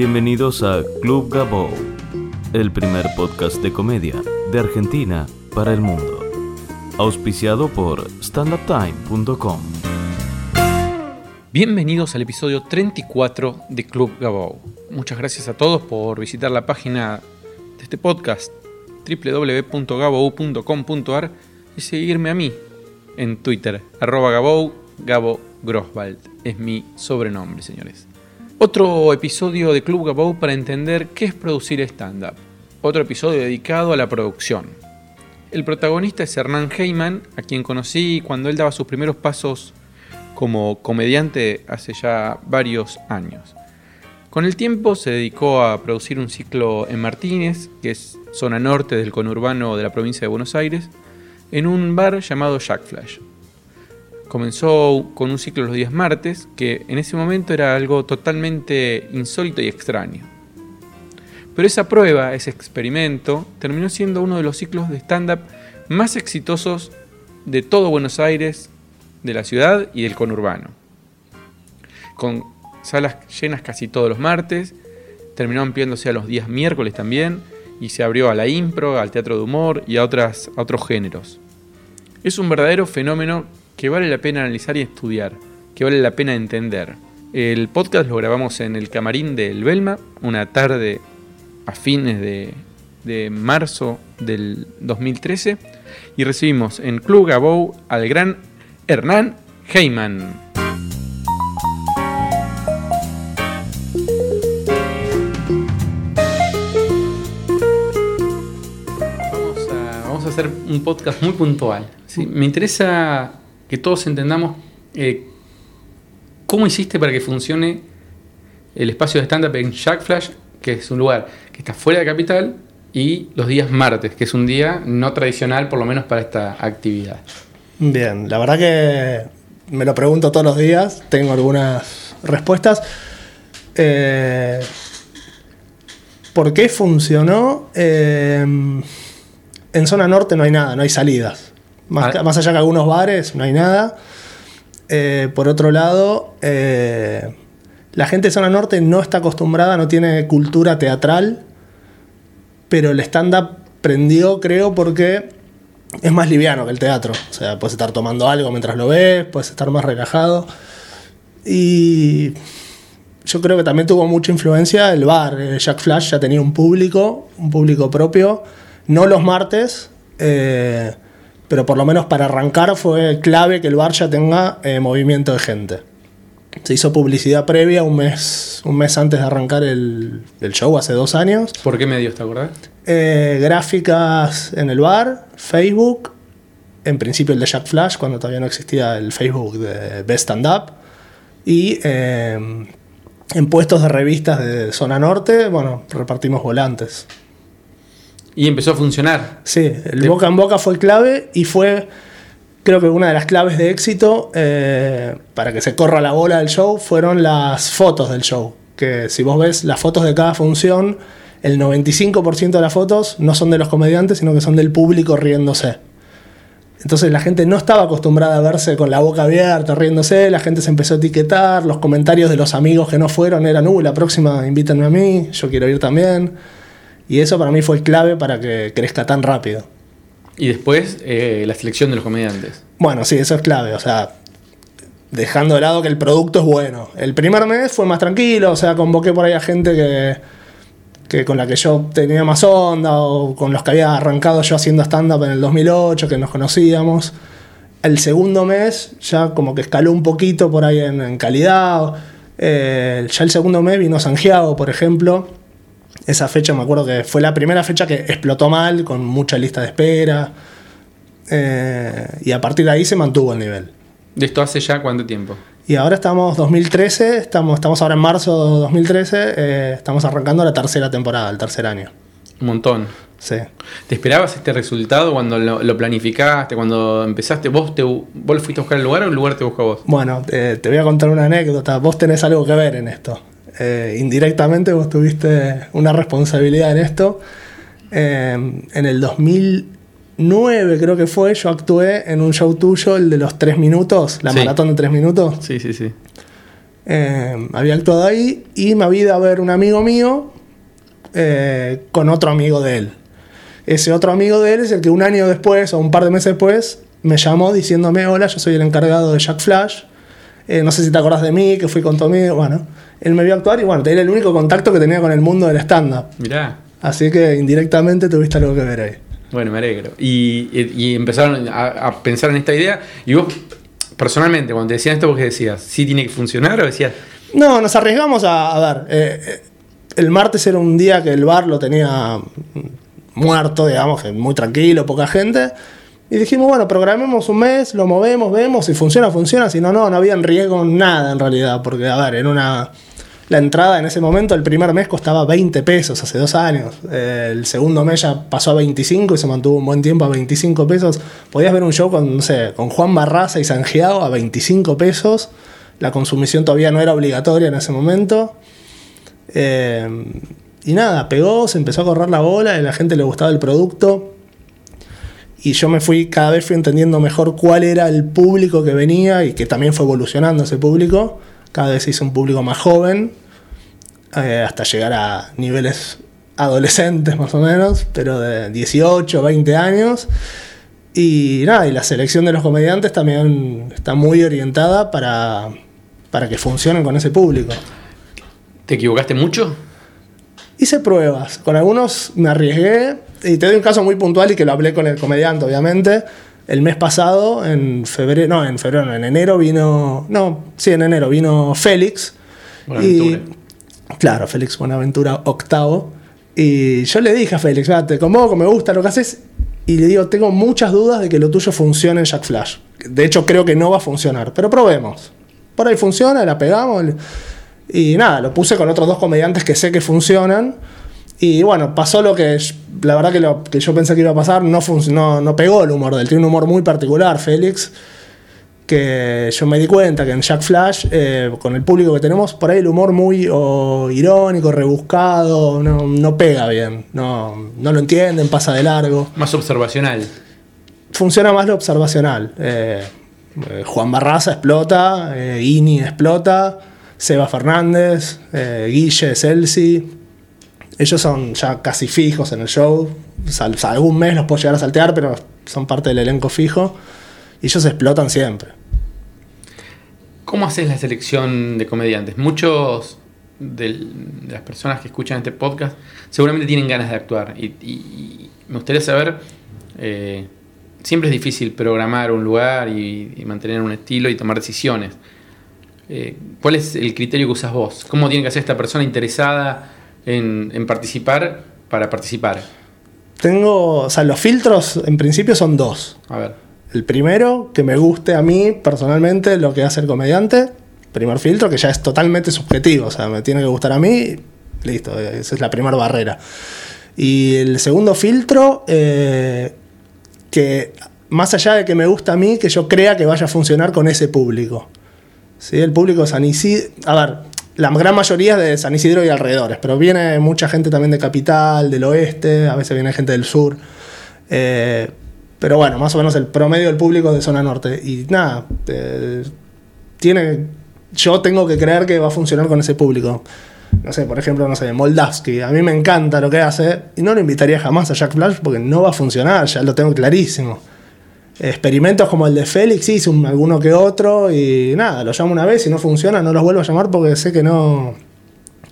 Bienvenidos a Club Gabo, el primer podcast de comedia de Argentina para el mundo. Auspiciado por standuptime.com. Bienvenidos al episodio 34 de Club Gabo. Muchas gracias a todos por visitar la página de este podcast www.gabou.com.ar y seguirme a mí en Twitter, arroba Gabou, Gabo Groswald. Es mi sobrenombre, señores. Otro episodio de Club Gabou para entender qué es producir stand-up. Otro episodio dedicado a la producción. El protagonista es Hernán Heyman, a quien conocí cuando él daba sus primeros pasos como comediante hace ya varios años. Con el tiempo se dedicó a producir un ciclo en Martínez, que es zona norte del conurbano de la provincia de Buenos Aires, en un bar llamado Jack Flash. Comenzó con un ciclo los días martes, que en ese momento era algo totalmente insólito y extraño. Pero esa prueba, ese experimento, terminó siendo uno de los ciclos de stand-up más exitosos de todo Buenos Aires, de la ciudad y del conurbano. Con salas llenas casi todos los martes, terminó ampliándose a los días miércoles también, y se abrió a la impro, al teatro de humor y a, otras, a otros géneros. Es un verdadero fenómeno que vale la pena analizar y estudiar, que vale la pena entender. El podcast lo grabamos en el camarín del Belma, una tarde a fines de, marzo del 2013, y recibimos en Club Gabou al gran Hernán Heyman. Vamos a, hacer un podcast muy puntual. ¿sí? Me interesa que todos entendamos eh, cómo hiciste para que funcione el espacio de stand-up en Jack Flash, que es un lugar que está fuera de capital, y los días martes, que es un día no tradicional, por lo menos para esta actividad. Bien, la verdad que me lo pregunto todos los días, tengo algunas respuestas. Eh, ¿Por qué funcionó? Eh, en zona norte no hay nada, no hay salidas. Más, Ah. más allá que algunos bares, no hay nada. Eh, por otro lado, eh, la gente de zona norte no está acostumbrada, no tiene cultura teatral, pero el stand-up prendió, creo, porque es más liviano que el teatro. O sea, puedes estar tomando algo mientras lo ves, puedes estar más relajado. Y yo creo que también tuvo mucha influencia el bar. Eh, Jack Flash ya tenía un público, un público propio. No los martes, eh, pero por lo menos para arrancar fue clave que el bar ya tenga eh, movimiento de gente. Se hizo publicidad previa un mes, un mes antes de arrancar el, el show, hace dos años. ¿Por qué medios, te acordás? Eh, gráficas en el bar, Facebook, en principio el de Jack Flash, cuando todavía no existía el Facebook de Best Stand Up, y eh, en puestos de revistas de zona norte, bueno, repartimos volantes. Y empezó a funcionar. Sí, el De- boca en boca fue clave y fue, creo que una de las claves de éxito eh, para que se corra la bola del show fueron las fotos del show. Que si vos ves las fotos de cada función, el 95% de las fotos no son de los comediantes, sino que son del público riéndose. Entonces la gente no estaba acostumbrada a verse con la boca abierta, riéndose, la gente se empezó a etiquetar, los comentarios de los amigos que no fueron eran, uh, la próxima invítenme a mí, yo quiero ir también. Y eso para mí fue clave para que crezca tan rápido. Y después eh, la selección de los comediantes. Bueno, sí, eso es clave. O sea, dejando de lado que el producto es bueno. El primer mes fue más tranquilo, o sea, convoqué por ahí a gente que, que con la que yo tenía más onda o con los que había arrancado yo haciendo stand-up en el 2008, que nos conocíamos. El segundo mes ya como que escaló un poquito por ahí en, en calidad. Eh, ya el segundo mes vino Santiago, por ejemplo. Esa fecha me acuerdo que fue la primera fecha que explotó mal, con mucha lista de espera. Eh, y a partir de ahí se mantuvo el nivel. ¿De esto hace ya cuánto tiempo? Y ahora estamos 2013, estamos, estamos ahora en marzo de 2013, eh, estamos arrancando la tercera temporada, el tercer año. Un montón. Sí. ¿Te esperabas este resultado cuando lo, lo planificaste, cuando empezaste? ¿Vos, te, ¿Vos lo fuiste a buscar al lugar o el lugar te buscó a vos? Bueno, eh, te voy a contar una anécdota. Vos tenés algo que ver en esto. Eh, indirectamente vos tuviste una responsabilidad en esto. Eh, en el 2009 creo que fue, yo actué en un show tuyo, el de los tres minutos, la Sí. maratón de tres minutos. Sí, sí, sí. Eh, había actuado ahí y me había ido a ver un amigo mío eh, con otro amigo de él. Ese otro amigo de él es el que un año después o un par de meses después me llamó diciéndome, hola, yo soy el encargado de Jack Flash. Eh, no sé si te acordás de mí, que fui con tu amigo. Bueno, él me vio actuar y bueno, era el único contacto que tenía con el mundo del stand-up. Mirá. Así que indirectamente tuviste algo que ver ahí. Bueno, me alegro. Y, y- y empezaron a, a pensar en esta idea. Y vos, personalmente, cuando te decían esto, vos qué decías, ¿sí tiene que funcionar? O decías, No, nos arriesgamos a, a ver. eh, eh, el martes era un día que el bar lo tenía muerto, digamos, que muy tranquilo, poca gente. Y dijimos, bueno, programemos un mes, lo movemos, vemos, si funciona, funciona, si no, no, no había en riesgo nada en realidad, porque, a ver, en una... La entrada en ese momento, el primer mes costaba 20 pesos, hace dos años. Eh, el segundo mes ya pasó a 25 y se mantuvo un buen tiempo a 25 pesos. Podías ver un show con, no sé, con Juan Barraza y Sangiao a 25 pesos. La consumición todavía no era obligatoria en ese momento. Eh, y nada, pegó, se empezó a correr la bola, a la gente le gustaba el producto. Y yo me fui, cada vez fui entendiendo mejor cuál era el público que venía y que también fue evolucionando ese público. Cada vez se hizo un público más joven, eh, hasta llegar a niveles adolescentes más o menos, pero de 18, 20 años. Y nada, y la selección de los comediantes también está muy orientada para, para que funcionen con ese público. ¿te equivocaste mucho? Hice pruebas, con algunos me arriesgué, y te doy un caso muy puntual y que lo hablé con el comediante, obviamente. El mes pasado, en febrero, no, en febrero, no, en enero vino, no, sí, en enero vino Félix. Buenaventura. Y, claro, Félix Buenaventura octavo. Y yo le dije a Félix, "Va, te convoco, me gusta lo que haces. Y le digo, tengo muchas dudas de que lo tuyo funcione en Jack Flash. De hecho, creo que no va a funcionar, pero probemos. Por ahí funciona, la pegamos. Y nada, lo puse con otros dos comediantes que sé que funcionan. Y bueno, pasó lo que la verdad que lo que yo pensé que iba a pasar, no, funcionó, no pegó el humor de él. Tiene un humor muy particular, Félix. Que yo me di cuenta que en Jack Flash, eh, con el público que tenemos, por ahí el humor muy irónico, rebuscado, no, no pega bien. No, no lo entienden, pasa de largo Más observacional. funciona más lo observacional. Eh, eh, Juan Barraza explota, Ini explota, Seba Fernández, Guille, Celsi. Ellos son ya casi fijos en el show. Algún mes los puedo llegar a saltear, pero son parte del elenco fijo. Y ellos explotan siempre. ¿Cómo haces la selección de comediantes? Muchos de las personas que escuchan este podcast seguramente tienen ganas de actuar. Y, me gustaría saber, eh, siempre es difícil programar un lugar y, y mantener un estilo y tomar decisiones. Eh, ¿Cuál es el criterio que usas vos? ¿Cómo tiene que ser esta persona interesada en, en participar para participar? Tengo, o sea, los filtros en principio son dos. A ver. El primero, que me guste a mí personalmente lo que hace el comediante. Primer filtro, que ya es totalmente subjetivo. O sea, me tiene que gustar a mí. Listo, esa es la primera barrera. Y el segundo filtro, eh, que más allá de que me gusta a mí, que yo crea que vaya a funcionar con ese público. ¿Sí? El público de San Isidro. A ver, la gran mayoría de San Isidro y alrededores, pero viene mucha gente también de Capital, del oeste, a veces viene gente del sur. Eh, pero bueno, más o menos el promedio del público de zona norte. Y nada, eh, tiene. Yo tengo que creer que va a funcionar con ese público. No sé, por ejemplo, no sé, Moldavsky. A mí me encanta lo que hace y no lo invitaría jamás a Jack Flash porque no va a funcionar, ya lo tengo clarísimo. Experimentos como el de Félix, hice un, alguno que otro y nada, lo llamo una vez y no funciona, no los vuelvo a llamar porque sé que no,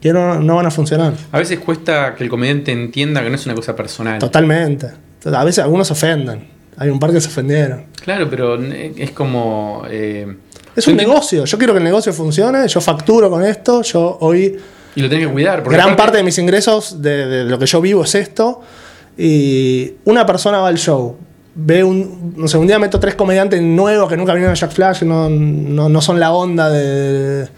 que no, no van a funcionar. A veces cuesta que el comediante entienda que no es una cosa personal. Totalmente. A veces algunos se ofenden. Hay un par que se ofendieron. Claro, pero es como... eh, Es un negocio. Yo quiero que el negocio funcione. Yo facturo con esto. Yo hoy. Y lo tenés que cuidar. porque gran aparte- parte de mis ingresos, de, de lo que yo vivo, es esto. Y una persona va al show. Ve un. No sé, un día meto tres comediantes nuevos que nunca vinieron a Jack Flash, no, no, no son la onda de-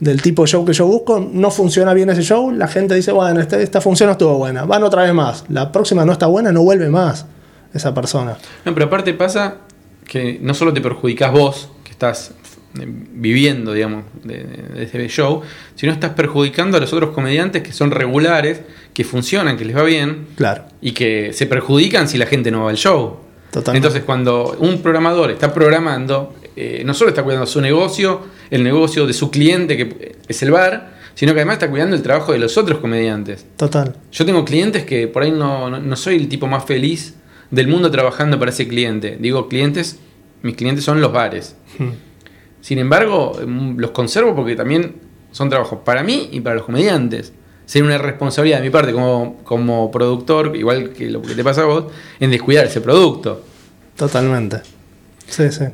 del tipo de show que yo busco. No funciona bien ese show. La gente dice, bueno, esta, esta función no estuvo buena. Van otra vez más. La próxima no está buena, no vuelve más esa persona. No, pero aparte pasa que no solo te perjudicás vos, que estás eh, viviendo, digamos, de, de ese show, sino estás perjudicando a los otros comediantes que son regulares, que funcionan, que les va bien, Claro. y que se perjudican si la gente no va al show. Totalmente. Entonces, cuando un programador está programando, eh, no solo está cuidando su negocio, el negocio de su cliente, que es el bar, sino que además está cuidando el trabajo de los otros comediantes. Total. Yo tengo clientes que por ahí no, no, no soy el tipo más feliz del mundo trabajando para ese cliente. Digo clientes, mis clientes son los bares. Hmm. Sin embargo, mm, los conservo porque también son trabajos para mí y para los comediantes. Sería una responsabilidad de mi parte como, como productor, igual que lo que te pasa a vos, en descuidar ese producto. Totalmente. Sí, sí.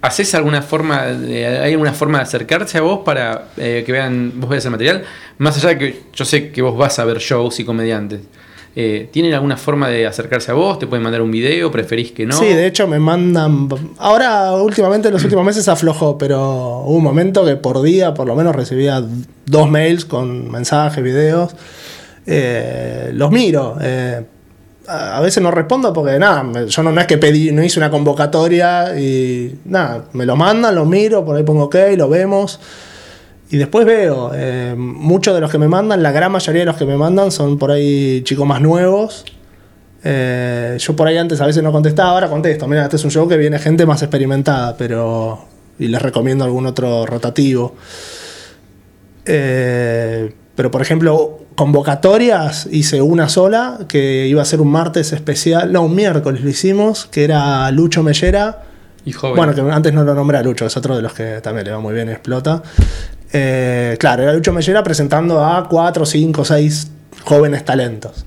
¿Haces alguna forma, de, hay alguna forma de acercarse a vos para eh, que vean, vos veas el material? Más allá de que yo sé que vos vas a ver shows y comediantes. Eh, ¿Tienen alguna forma de acercarse a vos? ¿Te pueden mandar un video? ¿Preferís que no? Sí, de hecho me mandan. Ahora, últimamente, en los últimos meses aflojó, pero hubo un momento que por día, por lo menos, recibía dos mails con mensajes, videos. Eh, los miro. eh, a veces no respondo porque nada, yo no, no es que pedí, no hice una convocatoria y nada, me lo mandan, lo miro, por ahí pongo ok, lo vemos. Y después veo, eh, muchos de los que me mandan, la gran mayoría de los que me mandan son por ahí chicos más nuevos. Eh, yo por ahí antes a veces no contestaba, ahora contesto. Mira, este es un show que viene gente más experimentada, pero. Y les recomiendo algún otro rotativo. Eh, pero por ejemplo, convocatorias hice una sola, que iba a ser un martes especial, no, un miércoles lo hicimos, que era Lucho Mellera. Y joven. Bueno, que antes no lo nombré a Lucho, es otro de los que también le va muy bien explota. Eh, claro, era Lucho Mellera presentando a cuatro, cinco, seis jóvenes talentos.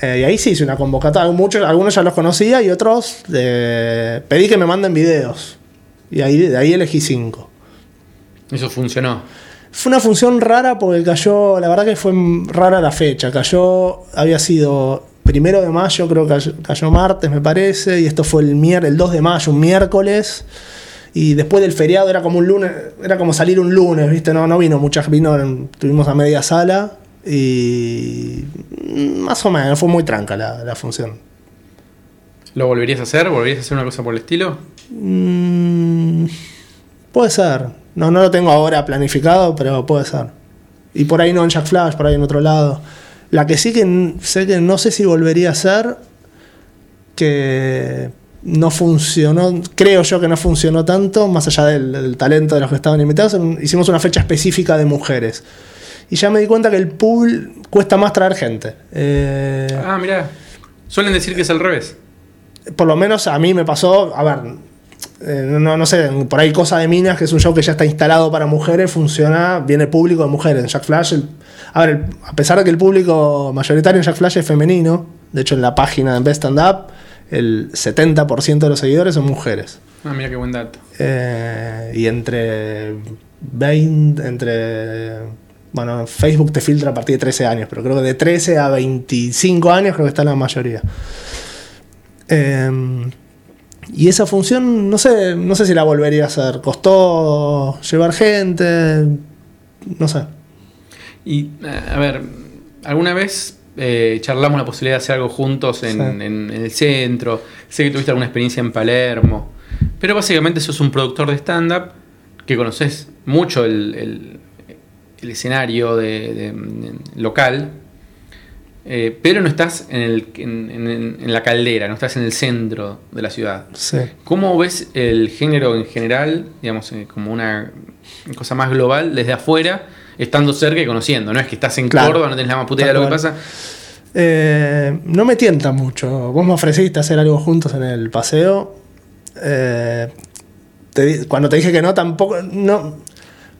Eh, y ahí sí hice una convocatoria. Muchos, algunos ya los conocía y otros eh, pedí que me manden videos. Y ahí, de ahí elegí cinco. Eso funcionó. Fue una función rara porque cayó, la verdad que fue rara la fecha. Cayó, había sido primero de mayo, creo que cayó, cayó martes, me parece, y esto fue el, el 2 de mayo, un miércoles. Y después del feriado era como un lunes, era como salir un lunes, ¿viste? No, no vino mucha vino, tuvimos a media sala y más o menos, fue muy tranca la, la función. ¿Lo volverías a hacer? ¿Volverías a hacer una cosa por el estilo? Mm, puede ser. No, no lo tengo ahora planificado, pero puede ser. Y por ahí no en Jack Flash, por ahí en otro lado. La que sí que sé que no sé si volvería a ser, que no funcionó, creo yo que no funcionó tanto, más allá del, del talento de los que estaban invitados, en- hicimos una fecha específica de mujeres. Y ya me di cuenta que el pool cuesta más traer gente. Eh, Ah, mirá. Suelen decir que es al revés. por lo menos a mí me pasó, a ver, eh, no, no sé, por ahí Cosa de Minas, que es un show que ya está instalado para mujeres, funciona, viene público de mujeres. En Jack Flash, el- a ver, el- a pesar de que el público mayoritario en Jack Flash es femenino, de hecho en la página de Best Stand Up, el 70% de los seguidores son mujeres. Ah, mira qué buen dato. Eh, y entre 20, entre. Bueno, Facebook te filtra a partir de 13 años, pero creo que de 13 a 25 años creo que está la mayoría. Eh, y esa función, no sé, no sé si la volvería a hacer. Costó llevar gente, no sé. Y, eh, a ver, ¿alguna vez eh, charlamos la posibilidad de hacer algo juntos en, Sí. en- en el centro? Sé que tuviste alguna experiencia en Palermo. Pero básicamente sos un productor de stand-up que conoces mucho el, el- el escenario de, local, eh, pero no estás en, el, en- en- en la caldera, no estás en el centro de la ciudad. Sí. ¿Cómo ves el género en general, digamos, eh, como una cosa más global desde afuera, estando cerca y conociendo? No es que estás en Claro. Córdoba, no tenés la más puta idea de lo que pasa. Eh, no me tienta mucho. Vos me ofreciste hacer algo juntos en el paseo. Eh, te cuando te dije que no, tampoco. No,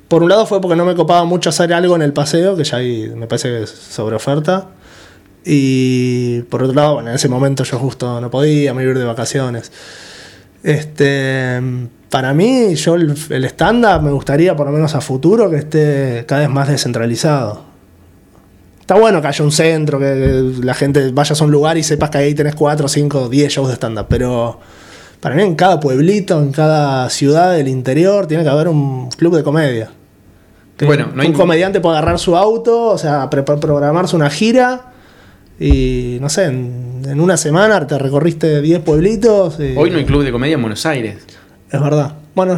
por un lado fue porque no me copaba mucho hacer algo en el paseo, que ya ahí me parece que es sobre oferta. Y por otro lado, bueno, en ese momento yo justo no podía, me iba a ir de vacaciones. Este, para mí, yo el, el stand-up me gustaría, por lo menos a futuro, que esté cada vez más descentralizado. Está bueno que haya un centro, que la gente vayas a un lugar y sepas que ahí tenés 4, 5, 10 shows de stand-up. Pero para mí en cada pueblito, en cada ciudad del interior, tiene que haber un club de comedia. Que Bueno, no hay- un comediante puede agarrar su auto, o sea, programarse una gira y, no sé, en, en una semana te recorriste 10 pueblitos. y- Hoy no hay club de comedia en Buenos Aires. Es verdad. Bueno,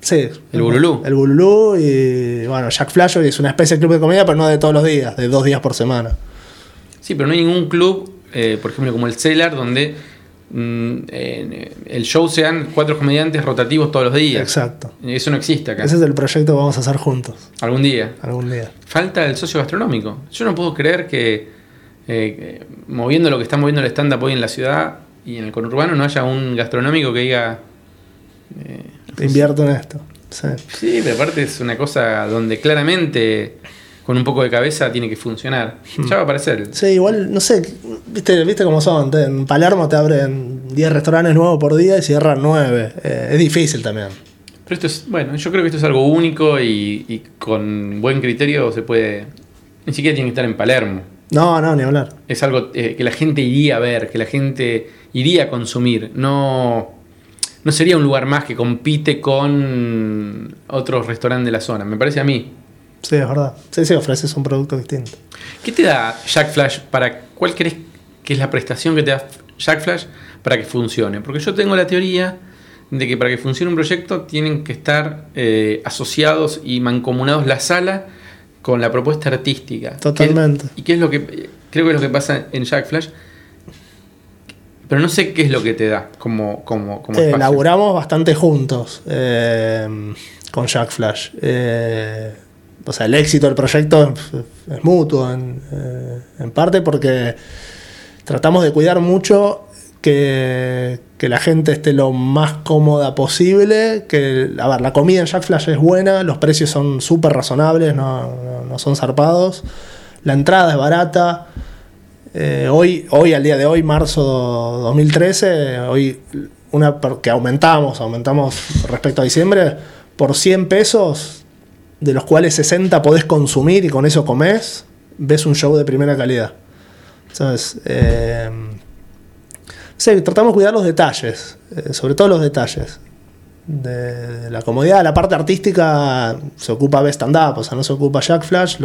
sí. El Bululú. El Bululú y, bueno, Jack Flash es una especie de club de comedia, pero no de todos los días, de dos días por semana. Sí, pero no hay ningún club, eh, por ejemplo, como el Cellar, donde mm, eh, el show sean cuatro comediantes rotativos todos los días. Exacto. Eso no existe acá. Ese es el proyecto que vamos a hacer juntos Algún día. algún día. Falta el socio gastronómico. Yo no puedo creer que eh, moviendo lo que está moviendo el stand-up hoy en la ciudad y en el conurbano no haya un gastronómico que diga... eh, Te invierto en esto. Sí. Sí, pero aparte es una cosa donde claramente con un poco de cabeza tiene que funcionar. Ya va a aparecer. Sí, igual, no sé, viste, viste cómo son. En Palermo te abren 10 restaurantes nuevos por día y cierran 9. es difícil también. Pero esto es, bueno, yo creo que esto es algo único y, y con buen criterio se puede... Ni siquiera tiene que estar en Palermo. No, no, ni hablar. Es algo eh, que la gente iría a ver, que la gente iría a consumir. No, no sería un lugar más que compite con otros restaurantes de la zona. Me parece a mí. Sí, es verdad. Sí, sí, ofreces un producto distinto. ¿Qué te da Jack Flash para cuál crees que es la prestación que te da Jack Flash para que funcione? Porque yo tengo la teoría de que para que funcione un proyecto tienen que estar eh, asociados y mancomunados la sala con la propuesta artística. Totalmente. ¿Qué- ¿Y qué es lo que creo que es lo que pasa en Jack Flash? Pero no sé qué es lo que te da como, como, como Eh, laburamos bastante juntos eh, con Jack Flash. Eh, o sea, el éxito del proyecto es, es mutuo en, eh, en parte porque tratamos de cuidar mucho que, la gente esté lo más cómoda posible. Que, a ver, la comida en Jack Flash es buena, los precios son súper razonables, no, no- son zarpados. La entrada es barata. Eh, hoy, hoy, al día de hoy, marzo 2013, hoy una que aumentamos, aumentamos respecto a diciembre, por 100 pesos, de los cuales 60 podés consumir y con eso comés, ves un show de primera calidad. ¿Sabes? Eh, sí, tratamos de cuidar los detalles, eh, sobre todo los detalles. De, la comodidad, la parte artística se ocupa de stand-up, o sea, no se ocupa Jack Flash,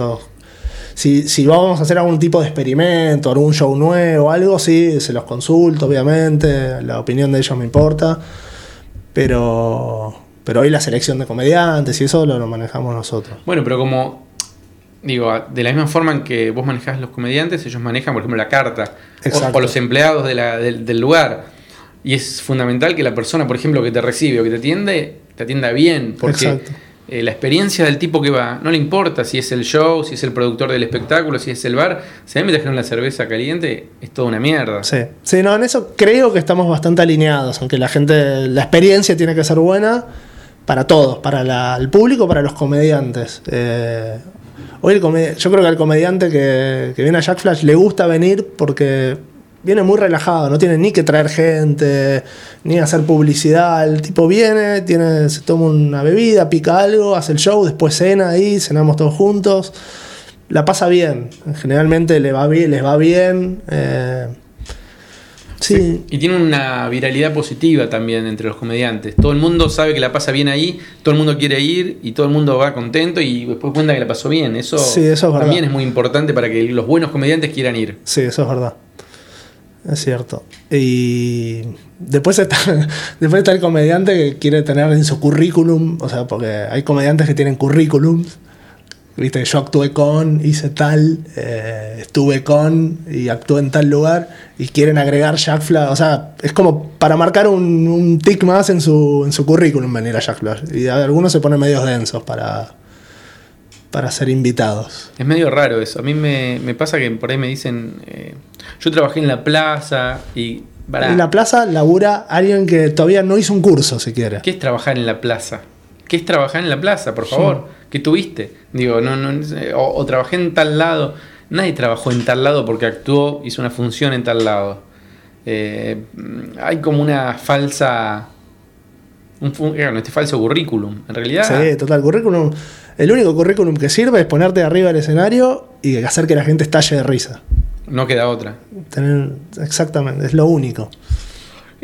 si, si vamos a hacer algún tipo de experimento, algún show nuevo, algo, sí, se los consulto, obviamente, la opinión de ellos me importa, pero, pero hoy la selección de comediantes y eso lo, lo manejamos nosotros. Bueno, pero como digo, de la misma forma en que vos manejás los comediantes, ellos manejan, por ejemplo, la carta o, o los empleados de la- del, del lugar. Y es fundamental que la persona, por ejemplo, que te recibe o que te atiende, te atienda bien, porque eh, la experiencia del tipo que va, no le importa si es el show, si es el productor del espectáculo, si es el bar, si a mí me trajeron la cerveza caliente, es toda una mierda. Sí. sí, no, en eso creo que estamos bastante alineados, aunque la gente, la experiencia tiene que ser buena para todos, para la- el público, para los comediantes. Eh, hoy el yo creo que al comediante que, que viene a Jack Flash le gusta venir porque viene muy relajado, no tiene ni que traer gente, ni hacer publicidad. El tipo viene, tiene, se toma una bebida, pica algo, hace el show, después cena ahí, cenamos todos juntos. La pasa bien, generalmente le va bien, les va bien. eh, sí, Y tiene una viralidad positiva también entre los comediantes. Todo el mundo sabe que la pasa bien ahí, todo el mundo quiere ir y todo el mundo va contento y después cuenta que la pasó bien. Eso, Sí, eso es también es muy importante para que los buenos comediantes quieran ir. Sí, eso es verdad. Es cierto. Y después está, después está el comediante que quiere tener en su currículum, o sea, porque hay comediantes que tienen currículums. Viste, yo actué con, hice tal, eh, estuve con y actué en tal lugar y quieren agregar Jack Flash. O sea, es como para marcar un, un tic más en su, en su currículum venir a Jack Flash. Y algunos se ponen medios densos para, para ser invitados. Es medio raro eso. A mí me, me pasa que por ahí me dicen, eh, yo trabajé en la plaza y... En la plaza labura alguien que todavía no hizo un curso, si quiere. ¿Qué es trabajar en la plaza? ¿Qué es trabajar en la plaza, por favor? ¿Qué tuviste? Digo, no, no, eh, o, o trabajé en tal lado. Nadie trabajó en tal lado porque actuó, hizo una función en tal lado. Eh, hay como una falsa. Un, fu- claro, este falso currículum. En realidad, Sí, total. Currículum. El único currículum que sirve es ponerte arriba del escenario y hacer que la gente estalle de risa. no queda otra. Tener, exactamente, es lo único.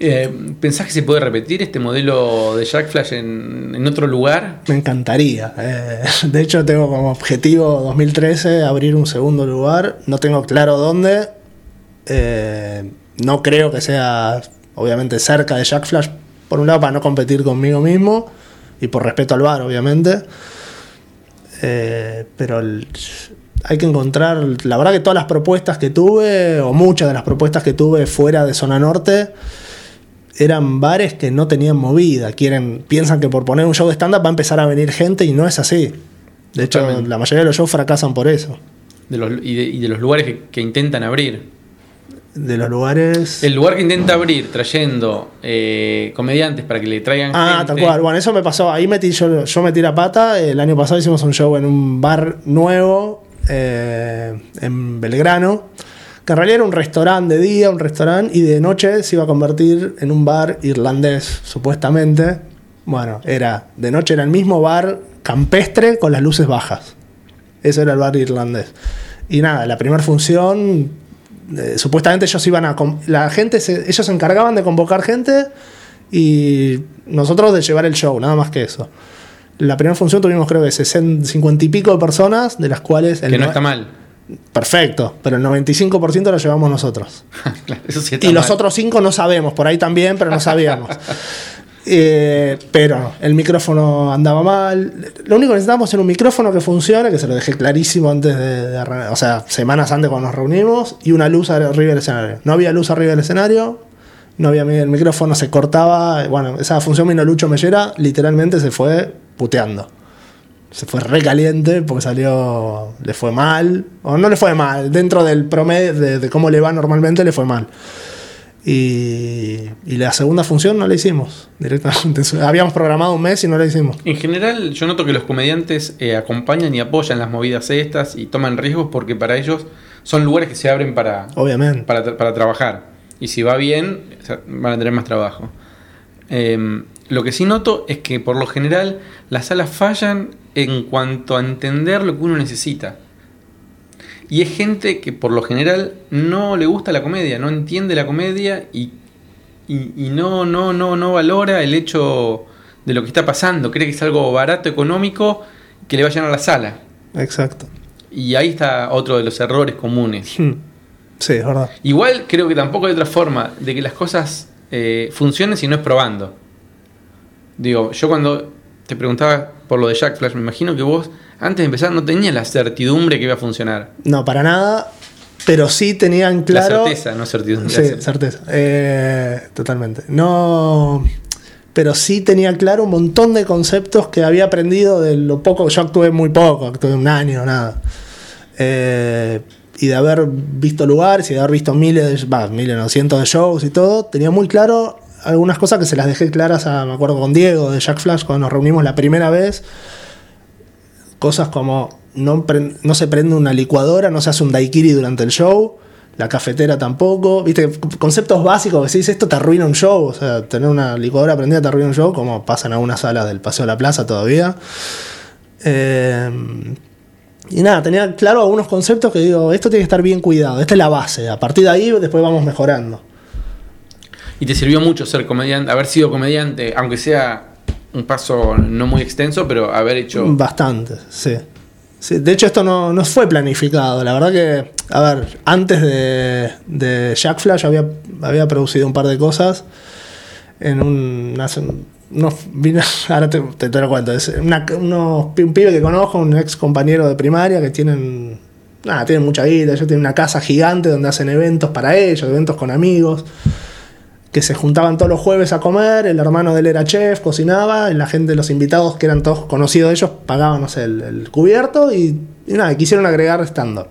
Eh, ¿Pensás que se puede repetir este modelo de Jack Flash en, otro lugar? Me encantaría. Eh, de hecho, tengo como objetivo 2013 abrir un segundo lugar. No tengo claro dónde. Eh, no creo que sea, obviamente, cerca de Jack Flash. Por un lado, para no competir conmigo mismo y por respeto al bar, obviamente. Eh, pero hay que encontrar, la verdad que todas las propuestas que tuve, o muchas de las propuestas que tuve fuera de zona norte, eran bares que no tenían movida. Quieren, piensan que por poner un show de stand-up va a empezar a venir gente y no es así. De hecho, Totalmente. la mayoría de los shows fracasan por eso. De los, y, de, y de los lugares que, que intentan abrir. De los lugares. El lugar que intenta abrir trayendo eh, comediantes para que le traigan Ah, gente. tal cual. Bueno, eso me pasó. Ahí metí yo, yo metí la pata. El año pasado hicimos un show en un bar nuevo eh, en Belgrano. Que en realidad era un restaurante de día, un restaurante, y de noche se iba a convertir en un bar irlandés, supuestamente. Bueno, era. De noche era el mismo bar campestre con las luces bajas. Ese era el bar irlandés. Y nada, la primera función. eh, supuestamente ellos iban a. La gente se- ellos se encargaban de convocar gente y nosotros de llevar el show, nada más que eso. La primera función tuvimos creo que 60, 50 y pico de personas, de las cuales... el Que no- está mal. Perfecto, pero el 95% lo llevamos nosotros. Claro, Eso sí está Y los otros 5 no sabemos, por ahí también, pero no sabíamos. Eh, pero el micrófono andaba mal. Lo único que necesitábamos era un micrófono que funcione, que se lo dejé clarísimo antes de, de o sea, semanas antes cuando nos reunimos, y una luz arriba del escenario. No había luz arriba del escenario, no había el micrófono, se cortaba. Bueno, esa función vino Lucho Mellera, literalmente se fue puteando. Se fue recaliente porque salió, le fue mal, o no le fue mal, dentro del promedio de, de cómo le va normalmente le fue mal. Y, y la segunda función no la hicimos directamente. Habíamos programado un mes y no la hicimos. En general, yo noto que los comediantes eh, acompañan y apoyan las movidas estas y toman riesgos porque para ellos son lugares que se abren para, Obviamente. para, para trabajar. Y si va bien, van a tener más trabajo. Eh, lo que sí noto es que por lo general las salas fallan en cuanto a entender lo que uno necesita. Y es gente que por lo general no le gusta la comedia, no entiende la comedia y, y- y no, no, no, no valora el hecho de lo que está pasando. Cree que es algo barato, económico, que le va a llenar la sala. Exacto. Y ahí está otro de los errores comunes. Sí, es verdad. Igual creo que tampoco hay otra forma de que las cosas eh, funcionen si no es probando. Digo, yo cuando te preguntaba por lo de Jack Flash, me imagino que vos antes de empezar no tenías la certidumbre que iba a funcionar. No, para nada. Pero sí tenían claro. La certeza, no certidumbre. Sí, certeza. certeza. Eh, totalmente. No. Pero sí tenía claro un montón de conceptos que había aprendido de lo poco. Yo actué muy poco, actué un año, nada. Eh, y de haber visto lugares y de haber visto miles, miles, no, cientos de shows y todo, tenía muy claro algunas cosas que se las dejé claras a, me acuerdo con Diego de Jack Flash cuando nos reunimos la primera vez. Cosas como no, no se prende una licuadora, no se hace un daiquiri durante el show, la cafetera tampoco. Viste, conceptos básicos que si dices esto te arruina un show. O sea, tener una licuadora prendida te arruina un show, como pasa en algunas salas del Paseo de la Plaza todavía. Eh, y nada, tenía claro algunos conceptos que digo, esto tiene que estar bien cuidado, esta es la base. A partir de ahí después vamos mejorando. Y te sirvió mucho ser comediante, haber sido comediante, aunque sea un paso no muy extenso, pero haber hecho. Bastante, sí. Sí, De hecho, esto no, no fue planificado. La verdad que, a ver, antes de, de Jack Flash había, había producido un par de cosas. En un. hace unos- vino- ahora te, te, te lo cuento. Es una- un pibe que conozco, un ex compañero de primaria que tienen. Nada, tienen mucha guita. Ellos tienen una casa gigante donde hacen eventos para ellos, eventos con amigos que se juntaban todos los jueves a comer, el hermano de él era chef, cocinaba, y la gente, los invitados que eran todos conocidos de ellos, pagaban, no el, cubierto y, y nada, quisieron agregar stand-up.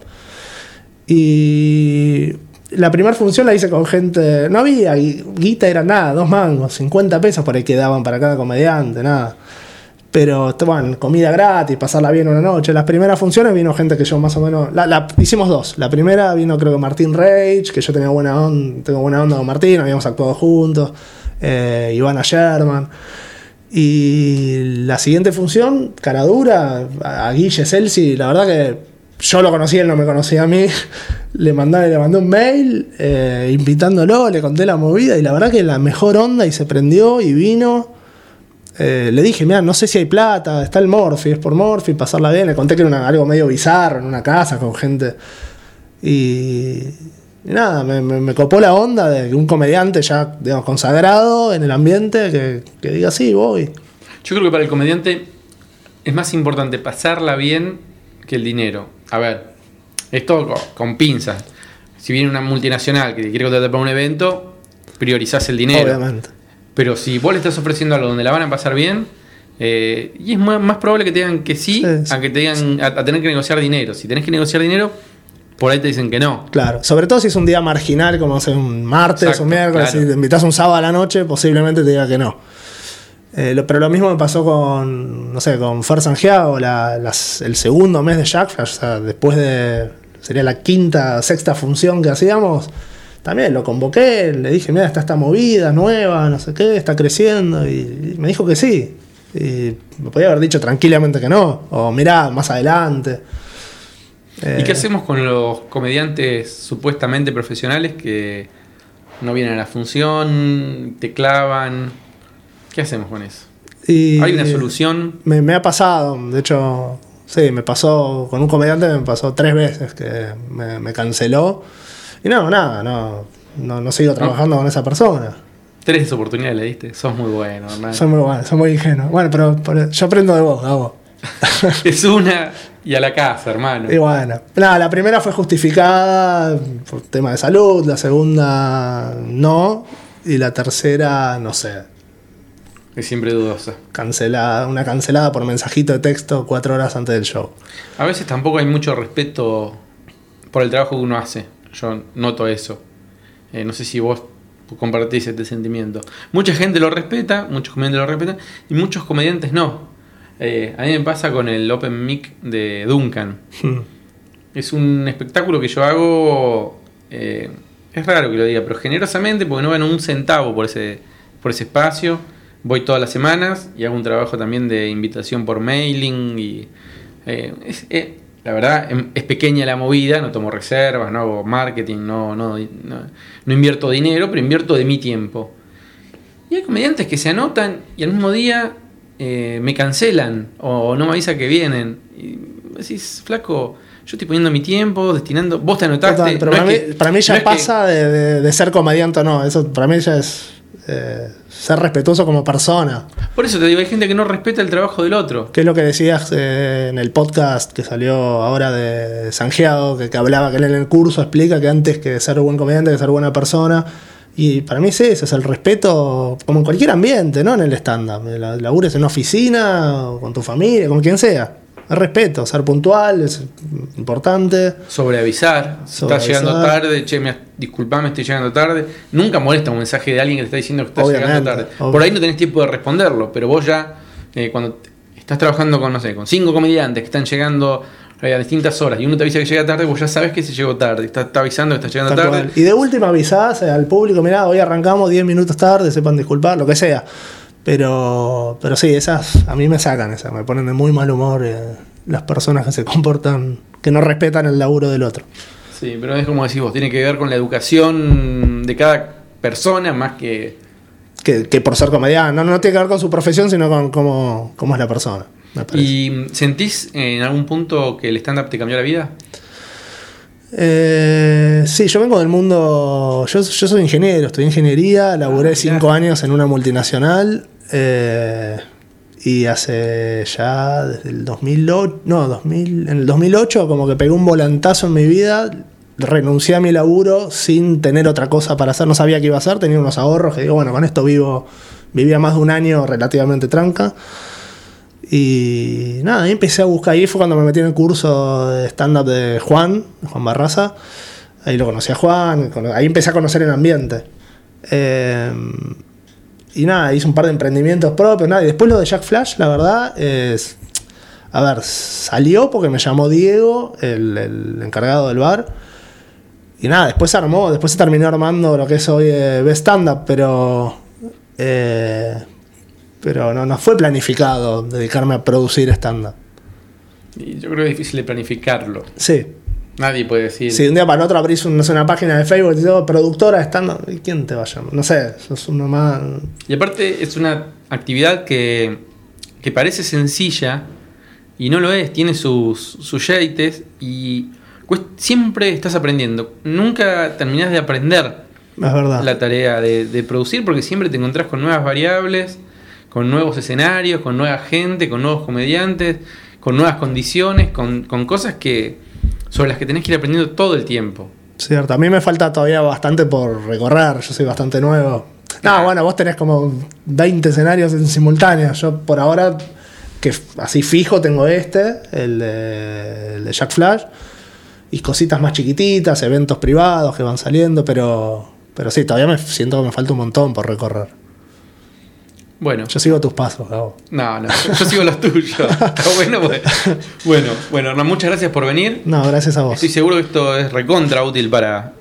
Y la primera función la hice con gente, no había gui- guita, era nada, dos mangos, 50 pesos por ahí quedaban para cada comediante, nada. Pero, bueno, comida gratis, pasarla bien una noche. Las primeras funciones vino gente que yo más o menos. La, la- hicimos dos. La primera vino, creo que Martín Rage, que yo tenía buena onda, tengo buena onda con Martín, habíamos actuado juntos. Eh, Ivana Sherman. Y la siguiente función, cara dura, a a Guille Celsi, la verdad que yo lo conocí, él no me conocía a mí. Le mandé, le mandé un mail eh, invitándolo, le conté la movida y la verdad que la mejor onda y se prendió y vino. Eh, le dije, mira, no sé si hay plata, está el Morphy, es por Morphy, pasarla bien. Le conté que era una- algo medio bizarro en una casa con gente. Y, y nada, me, me- me copó la onda de un comediante ya digamos, consagrado en el ambiente que, que diga, sí, voy. Yo creo que para el comediante es más importante pasarla bien que el dinero. A ver, esto co- con, pinzas. Si viene una multinacional que te quiere contratar para un evento, priorizás el dinero. Obviamente. Pero si vos le estás ofreciendo algo donde la van a pasar bien, eh, y es más, más probable que te digan que sí, a que te digan a, a tener que negociar dinero. Si tenés que negociar dinero, por ahí te dicen que no. Claro, sobre todo si es un día marginal, como hace un martes Exacto, o un miércoles, claro. si te invitas un sábado a la noche, posiblemente te diga que no. Eh, lo- pero lo mismo me pasó con, no sé, con Fer la- las- el segundo mes de Jack Flash, o sea, después de, sería la quinta, sexta función que hacíamos, también lo convoqué, le dije, mira, está esta movida nueva, no sé qué, está creciendo, y, y me dijo que sí. Y me podía haber dicho tranquilamente que no, o mirá, más adelante. ¿Y Eh, qué hacemos con los comediantes supuestamente profesionales que no vienen a la función, te clavan? ¿Qué hacemos con eso? y- ¿Hay una solución? Me, me ha pasado, de hecho, sí, me pasó con un comediante, me pasó tres veces que me, me canceló. Y no, nada, no, no, no sigo trabajando con esa persona. Tres oportunidades le diste. Sos muy bueno, hermano. Soy muy bueno, soy muy ingenuo. Bueno, pero, pero yo aprendo de vos, Gabo. Es una y a la casa, hermano. Y bueno, nada, la primera fue justificada por tema de salud, la segunda no, y la tercera, no sé, Es siempre dudosa. cancelada, una cancelada por mensajito de texto cuatro horas antes del show. A veces tampoco hay mucho respeto por el trabajo que uno hace. Yo noto eso. Eh, no sé si vos compartís este sentimiento. Mucha gente lo respeta, muchos comediantes lo respetan, y muchos comediantes no. Eh, a mí me pasa con el Open Mic de Duncan. Es un espectáculo que yo hago. eh, es raro que lo diga, pero generosamente, porque no gano un centavo por ese, por ese espacio. Voy todas las semanas y hago un trabajo también de invitación por mailing. Y eh, es- la verdad, em- es pequeña la movida, no tomo reservas, no hago marketing, no, no, no, no invierto dinero, pero invierto de mi tiempo. Y hay comediantes que se anotan y al mismo día eh, me cancelan o no me avisa que vienen. Y decís, flaco, yo estoy poniendo mi tiempo, destinando. Vos te anotaste. Total, pero no para, es mí, que- para mí ya no es que- pasa de, de- de ser comediante o no. Eso para mí ya es eh, ser respetuoso como persona. por eso te digo, hay gente que no respeta el trabajo del otro. Que es lo que decías eh, en el podcast que salió ahora de Sanjeado, que, que hablaba que él en el curso explica que antes que ser buen comediante que ser buena persona. Y para mí es eso, es el respeto, como en cualquier ambiente, ¿no? En el stand-up. La- Labures en una oficina, o con tu familia, con quien sea. Respeto, ser puntual es importante. Sobre avisar, si Sobre estás llegando tarde, che, me, disculpame, estoy llegando tarde. Nunca molesta un mensaje de alguien que te está diciendo que estás Obviamente, llegando tarde. obvio. Por ahí no tenés tiempo de responderlo, pero vos ya, eh, cuando estás trabajando con, no sé, con cinco comediantes que están llegando eh, a distintas horas y uno te avisa que llega tarde, vos ya sabes que se llegó tarde, está, está avisando que está llegando Tal tarde. cual. Y de última avisás al público, mirá, hoy arrancamos 10 minutos tarde, sepan disculpar, lo que sea. Pero, pero sí, esas a mí me sacan, esas, me ponen de muy mal humor eh, las personas que se comportan, que no respetan el laburo del otro. Sí, pero es como decís vos, tiene que ver con la educación de cada persona más que... Que, que por ser comediante, no, no tiene que ver con su profesión, sino con cómo, cómo es la persona. ¿Y sentís en algún punto que el stand-up te cambió la vida? Eh, sí, yo vengo del mundo. Yo, yo soy ingeniero, estudié ingeniería, laburé Ah, cinco años en una multinacional. eh, y hace ya desde el 2008, no, 2000, en el 2008 como que pegué un volantazo en mi vida, renuncié a mi laburo sin tener otra cosa para hacer, no sabía qué iba a hacer, tenía unos ahorros que digo, bueno, con esto vivo, vivía más de un año relativamente tranca. Y nada, ahí empecé a buscar. Ahí fue cuando me metí en el curso de stand-up de Juan, Juan Barraza. Ahí lo conocí a Juan, ahí empecé a conocer el ambiente. Eh, y nada, hice un par de emprendimientos propios. Nada, y después lo de Jack Flash, la verdad, es. A ver, salió porque me llamó Diego, el, el encargado del bar. Y nada, después se armó, después se terminó armando lo que es hoy eh, Stand Up, pero. eh, pero no, no fue planificado dedicarme a producir stand-up. Y yo creo que es difícil de planificarlo. Sí. Nadie puede decir... Si de un día para el otro abrís una página de Facebook y te digo, productora stand-up, ¿y ¿quién te va a llamar? No sé, sos uno más. Y aparte es una actividad que, que parece sencilla y no lo es, tiene sus, sus yates y siempre estás aprendiendo. Nunca terminás de aprender Es verdad. la tarea de, de producir porque siempre te encontrás con nuevas variables, con nuevos escenarios, con nueva gente, con nuevos comediantes, con nuevas condiciones, con, con cosas que sobre las que tenés que ir aprendiendo todo el tiempo. Cierto, a mí me falta todavía bastante por recorrer, yo soy bastante nuevo. No, bueno, vos tenés como 20 escenarios en simultáneo. Yo por ahora, que así fijo, tengo este, el de, el de Jack Flash. Y cositas más chiquititas, eventos privados que van saliendo, pero, pero sí, todavía me siento que me falta un montón por recorrer. Bueno, Yo sigo tus pasos, Gabo. no, no, yo sigo los tuyos. Está bueno, pues. bueno, bueno, Hernán, muchas gracias por venir. No, gracias a vos. Estoy seguro que esto es recontra útil para,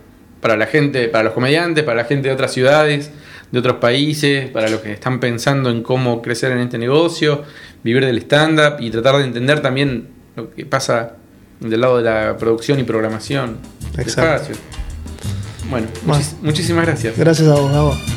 para la gente, para los comediantes, para la gente de otras ciudades, de otros países, para los que están pensando en cómo crecer en este negocio, vivir del stand-up y tratar de entender también lo que pasa del lado de la producción y programación Exacto. Bueno. muchis- muchísimas gracias. Gracias a vos, Gabo.